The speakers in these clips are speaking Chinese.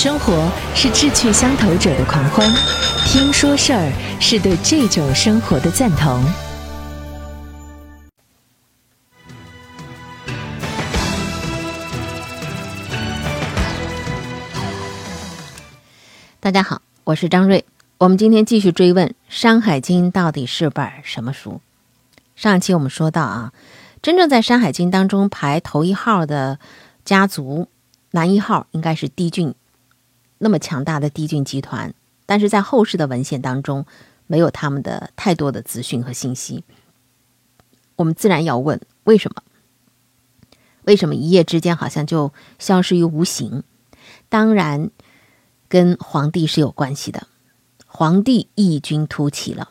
生活是志趣相投者的狂欢，听说事儿是对这种生活的赞同。大家好，我是张瑞。我们今天继续追问《山海经》到底是本什么书？上一期我们说到啊，真正在《山海经》当中排头一号的家族，男一号应该是帝俊，那么强大的帝俊集团，但是在后世的文献当中，没有他们的太多的资讯和信息。我们自然要问，为什么？为什么一夜之间好像就消失于无形？当然。跟皇帝是有关系的，皇帝异军突起了。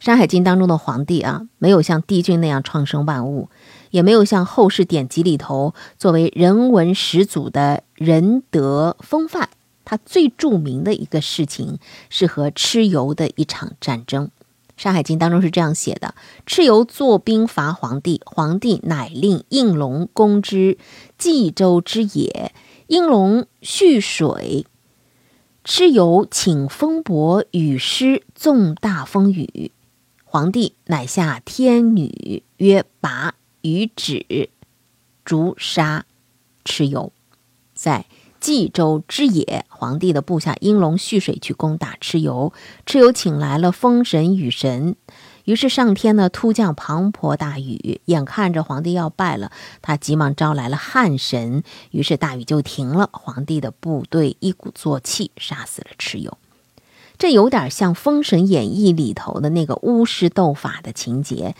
《山海经》当中的皇帝啊，没有像帝俊那样创生万物，也没有像后世典籍里头作为人文始祖的仁德风范。他最著名的一个事情是和蚩尤的一场战争。《山海经》当中是这样写的：蚩尤作兵伐皇帝，皇帝乃令应龙攻之冀州之野，应龙蓄水。蚩尤请风伯与师纵大风雨，皇帝乃下天女曰拔与止，逐杀蚩尤。在冀州之野，皇帝的部下应龙蓄水去攻打蚩尤，蚩尤请来了风神雨神。于是上天呢突降磅礴大雨，眼看着皇帝要败了，他急忙招来了旱神，于是大雨就停了。皇帝的部队一鼓作气杀死了蚩尤，这有点像《封神演义》里头的那个巫师斗法的情节，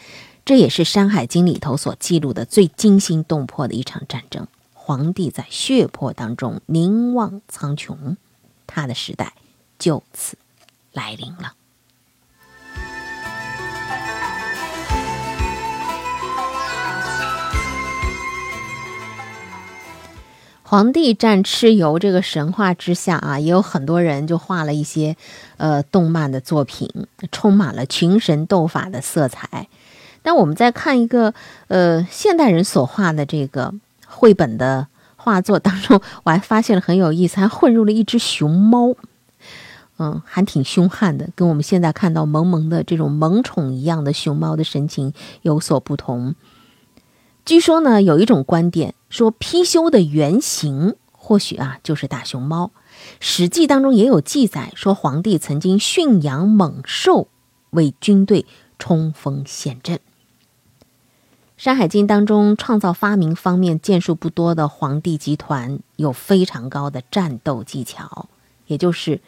这也是《山海经》里头所记录的最惊心动魄的一场战争。皇帝在血泊当中凝望苍穹，他的时代就此来临了。皇帝战蚩尤这个神话之下啊，也有很多人就画了一些，呃，动漫的作品，充满了群神斗法的色彩。但我们在看一个呃现代人所画的这个绘本的画作当中，我还发现了很有意思，还混入了一只熊猫，嗯，还挺凶悍的，跟我们现在看到萌萌的这种萌宠一样的熊猫的神情有所不同。据说呢，有一种观点说，貔貅的原型或许啊就是大熊猫。《史记》当中也有记载说，皇帝曾经驯养猛兽为军队冲锋陷阵。《山海经》当中创造发明方面建树不多的皇帝集团，有非常高的战斗技巧，也就是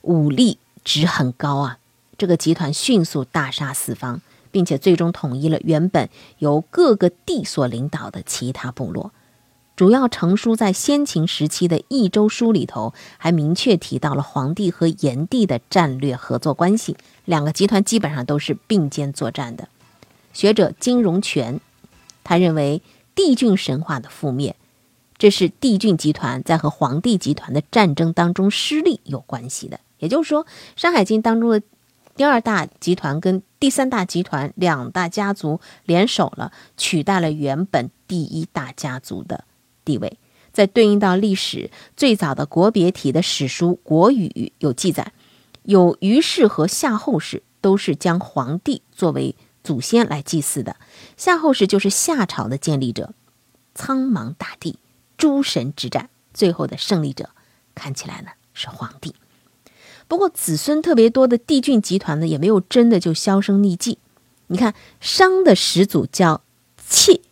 武力值很高啊。这个集团迅速大杀四方。并且最终统一了原本由各个帝所领导的其他部落。主要成书在先秦时期的《益州书》里头，还明确提到了皇帝和炎帝的战略合作关系。两个集团基本上都是并肩作战的。学者金荣全，他认为帝俊神话的覆灭，这是帝俊集团在和皇帝集团的战争当中失利有关系的。也就是说，《山海经》当中的。第二大集团跟第三大集团两大家族联手了，取代了原本第一大家族的地位。在对应到历史最早的国别体的史书《国语》有记载，有虞氏和夏后氏都是将皇帝作为祖先来祭祀的。夏后氏就是夏朝的建立者。苍茫大地，诸神之战，最后的胜利者，看起来呢是皇帝。不过子孙特别多的帝俊集团呢，也没有真的就销声匿迹。你看商的始祖叫契，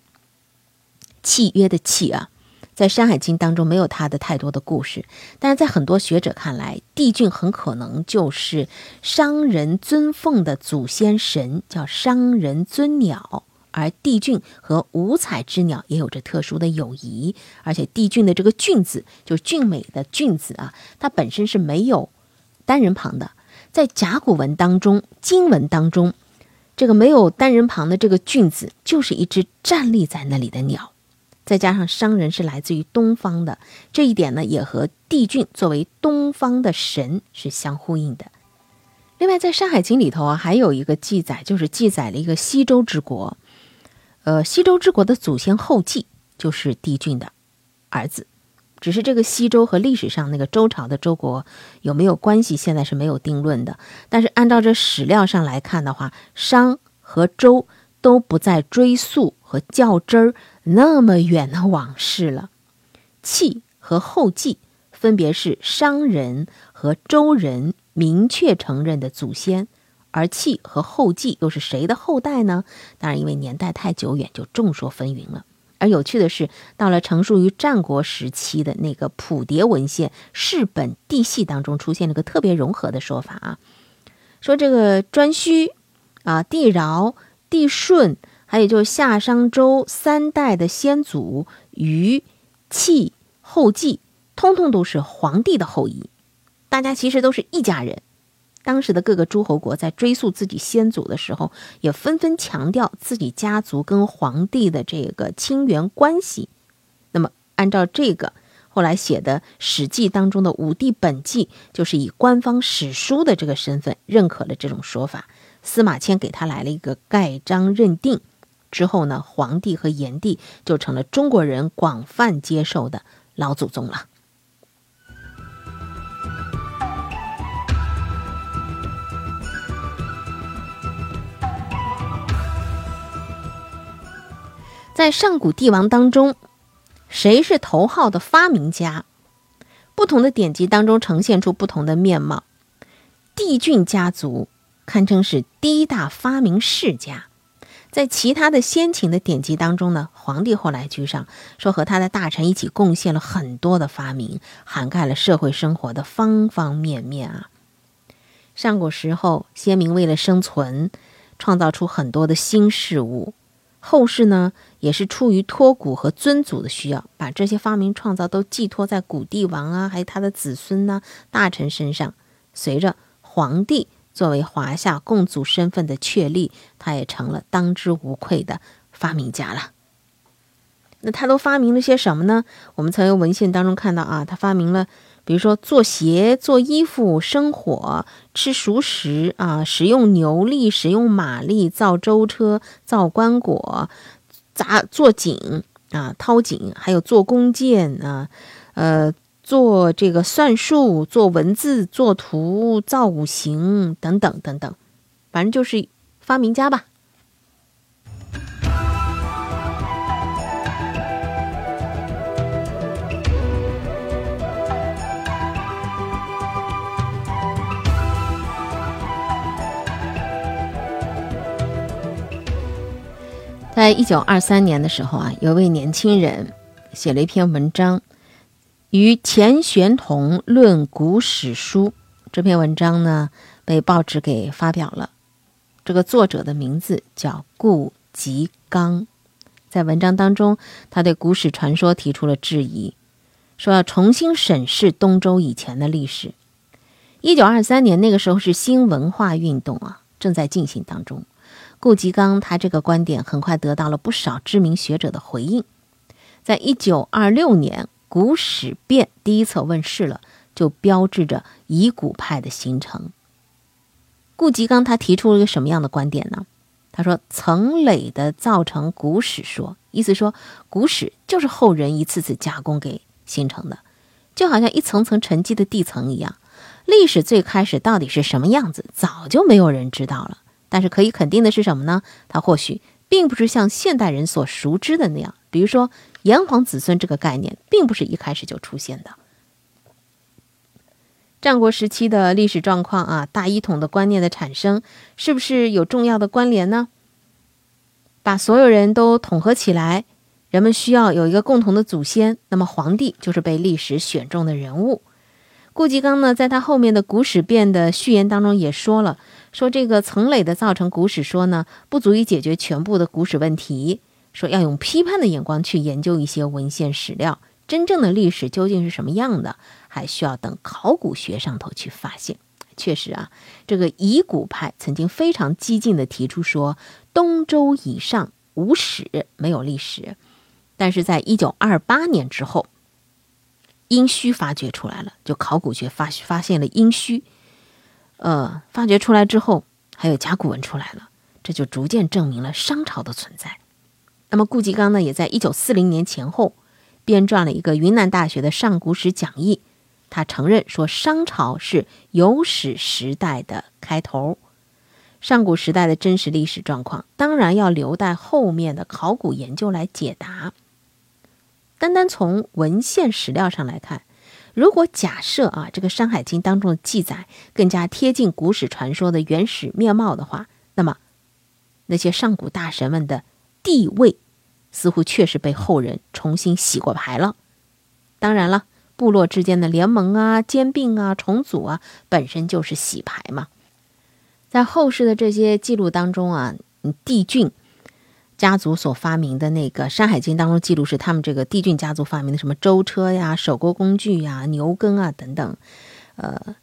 契约的契啊，在《山海经》当中没有他的太多的故事，但是在很多学者看来，帝俊很可能就是商人尊奉的祖先神，叫商人尊鸟。而帝俊和五彩之鸟也有着特殊的友谊，而且帝俊的这个俊字，就是俊美的俊字啊，它本身是没有。单人旁的，在甲骨文当中、金文当中，这个没有单人旁的这个“俊”字，就是一只站立在那里的鸟。再加上商人是来自于东方的，这一点呢，也和帝俊作为东方的神是相呼应的。另外，在《山海经》里头啊，还有一个记载，就是记载了一个西周之国。呃，西周之国的祖先后稷就是帝俊的儿子。只是这个西周和历史上那个周朝的周国有没有关系，现在是没有定论的。但是按照这史料上来看的话，商和周都不再追溯和较真儿那么远的往事了。契和后稷分别是商人和周人明确承认的祖先，而契和后稷又是谁的后代呢？当然，因为年代太久远，就众说纷纭了。而有趣的是，到了成书于战国时期的那个谱牒文献《世本地系》当中，出现了个特别融合的说法啊，说这个颛顼啊、帝尧、帝舜，还有就是夏商周三代的先祖禹、契、后稷，通通都是皇帝的后裔，大家其实都是一家人。当时的各个诸侯国在追溯自己先祖的时候，也纷纷强调自己家族跟皇帝的这个亲缘关系。那么，按照这个后来写的《史记》当中的《武帝本纪》，就是以官方史书的这个身份认可了这种说法。司马迁给他来了一个盖章认定之后呢，黄帝和炎帝就成了中国人广泛接受的老祖宗了。在上古帝王当中，谁是头号的发明家？不同的典籍当中呈现出不同的面貌。帝俊家族堪称是第一大发明世家。在其他的先秦的典籍当中呢，皇帝后来居上，说和他的大臣一起贡献了很多的发明，涵盖了社会生活的方方面面啊。上古时候，先民为了生存，创造出很多的新事物。后世呢，也是出于托古和尊祖的需要，把这些发明创造都寄托在古帝王啊，还有他的子孙呐、大臣身上。随着皇帝作为华夏共祖身份的确立，他也成了当之无愧的发明家了。那他都发明了些什么呢？我们曾有文献当中看到啊，他发明了。比如说做鞋、做衣服、生火、吃熟食啊，使用牛力、使用马力造舟车、造棺椁、砸做井啊、掏井，还有做弓箭啊，呃，做这个算术、做文字、做图、造五行等等等等，反正就是发明家吧。在一九二三年的时候啊，有位年轻人写了一篇文章，《与钱玄同论古史书》。这篇文章呢，被报纸给发表了。这个作者的名字叫顾颉刚。在文章当中，他对古史传说提出了质疑，说要重新审视东周以前的历史。一九二三年那个时候是新文化运动啊，正在进行当中。顾颉刚他这个观点很快得到了不少知名学者的回应。在一九二六年，《古史辨》第一册问世了，就标志着以古派的形成。顾颉刚他提出了一个什么样的观点呢？他说：“层累的造成古史说，意思说古史就是后人一次次加工给形成的，就好像一层层沉积的地层一样。历史最开始到底是什么样子，早就没有人知道了。”但是可以肯定的是什么呢？它或许并不是像现代人所熟知的那样。比如说“炎黄子孙”这个概念，并不是一开始就出现的。战国时期的历史状况啊，大一统的观念的产生，是不是有重要的关联呢？把所有人都统合起来，人们需要有一个共同的祖先，那么皇帝就是被历史选中的人物。顾颉刚呢，在他后面的《古史辨》的序言当中也说了。说这个层累的造成古史说呢，不足以解决全部的古史问题。说要用批判的眼光去研究一些文献史料，真正的历史究竟是什么样的，还需要等考古学上头去发现。确实啊，这个以古派曾经非常激进的提出说，东周以上无史，没有历史。但是在一九二八年之后，殷墟发掘出来了，就考古学发发现了殷墟。呃，发掘出来之后，还有甲骨文出来了，这就逐渐证明了商朝的存在。那么顾颉刚呢，也在一九四零年前后编撰了一个云南大学的上古史讲义，他承认说商朝是有史时代的开头。上古时代的真实历史状况，当然要留待后面的考古研究来解答。单单从文献史料上来看，如果假设啊，这个《山海经》当中的记载更加贴近古史传说的原始面貌的话，那么那些上古大神们的地位，似乎确实被后人重新洗过牌了。当然了，部落之间的联盟啊、兼并啊、重组啊，本身就是洗牌嘛。在后世的这些记录当中啊，帝俊家族所发明的那个《山海经》当中记录是他们这个帝俊家族发明的什么舟车呀、手工工具呀、牛耕啊等等，呃，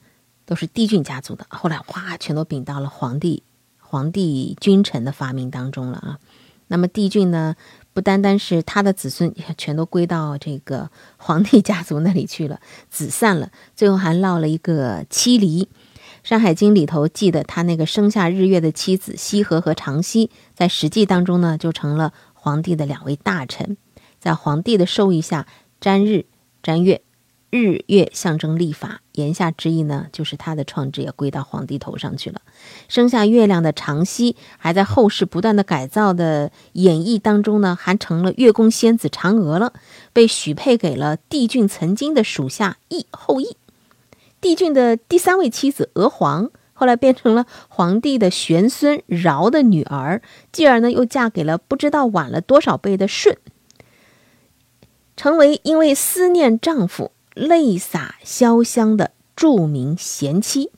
都是帝俊家族的。后来哗，全都并到了皇帝、皇帝君臣的发明当中了啊。那么帝俊呢，不单单是他的子孙，全都归到这个皇帝家族那里去了，子散了，最后还落了一个妻离。《山海经》里头记得他那个生下日月的妻子羲和和长羲，在实际当中呢，就成了皇帝的两位大臣。在皇帝的授意下，占日、占月，日月象征历法，言下之意呢，就是他的创制也归到皇帝头上去了。生下月亮的长羲，还在后世不断的改造的演绎当中呢，还成了月宫仙子嫦娥了，被许配给了帝俊曾经的属下羿后羿。帝俊的第三位妻子娥皇，后来变成了皇帝的玄孙尧的女儿，继而呢又嫁给了不知道晚了多少辈的舜，成为因为思念丈夫泪洒潇湘的著名贤妻。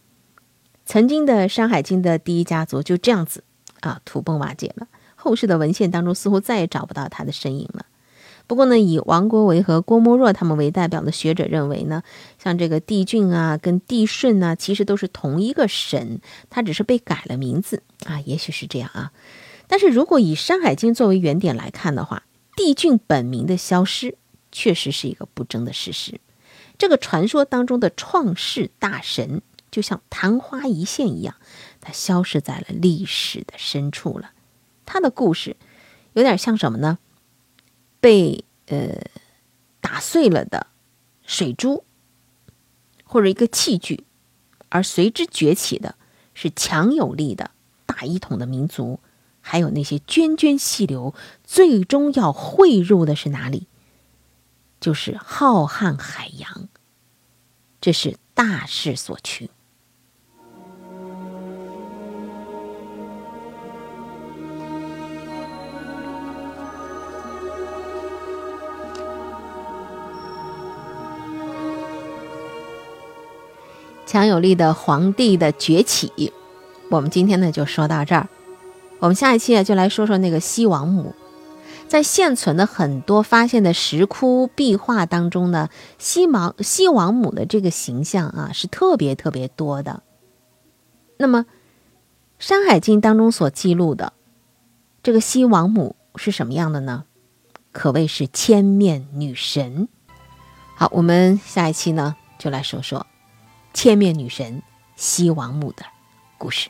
曾经的《山海经》的第一家族就这样子啊土崩瓦解了，后世的文献当中似乎再也找不到他的身影了。不过呢，以王国维和郭沫若他们为代表的学者认为呢，像这个帝俊啊，跟帝舜啊，其实都是同一个神，他只是被改了名字啊，也许是这样啊。但是如果以《山海经》作为原点来看的话，帝俊本名的消失确实是一个不争的事实。这个传说当中的创世大神，就像昙花一现一样，他消失在了历史的深处了。他的故事有点像什么呢？被呃打碎了的水珠，或者一个器具，而随之崛起的是强有力的大一统的民族，还有那些涓涓细流，最终要汇入的是哪里？就是浩瀚海洋，这是大势所趋。强有力的皇帝的崛起，我们今天呢就说到这儿。我们下一期啊就来说说那个西王母。在现存的很多发现的石窟壁画当中呢，西王西王母的这个形象啊是特别特别多的。那么，《山海经》当中所记录的这个西王母是什么样的呢？可谓是千面女神。好，我们下一期呢就来说说。千面女神西王母的故事。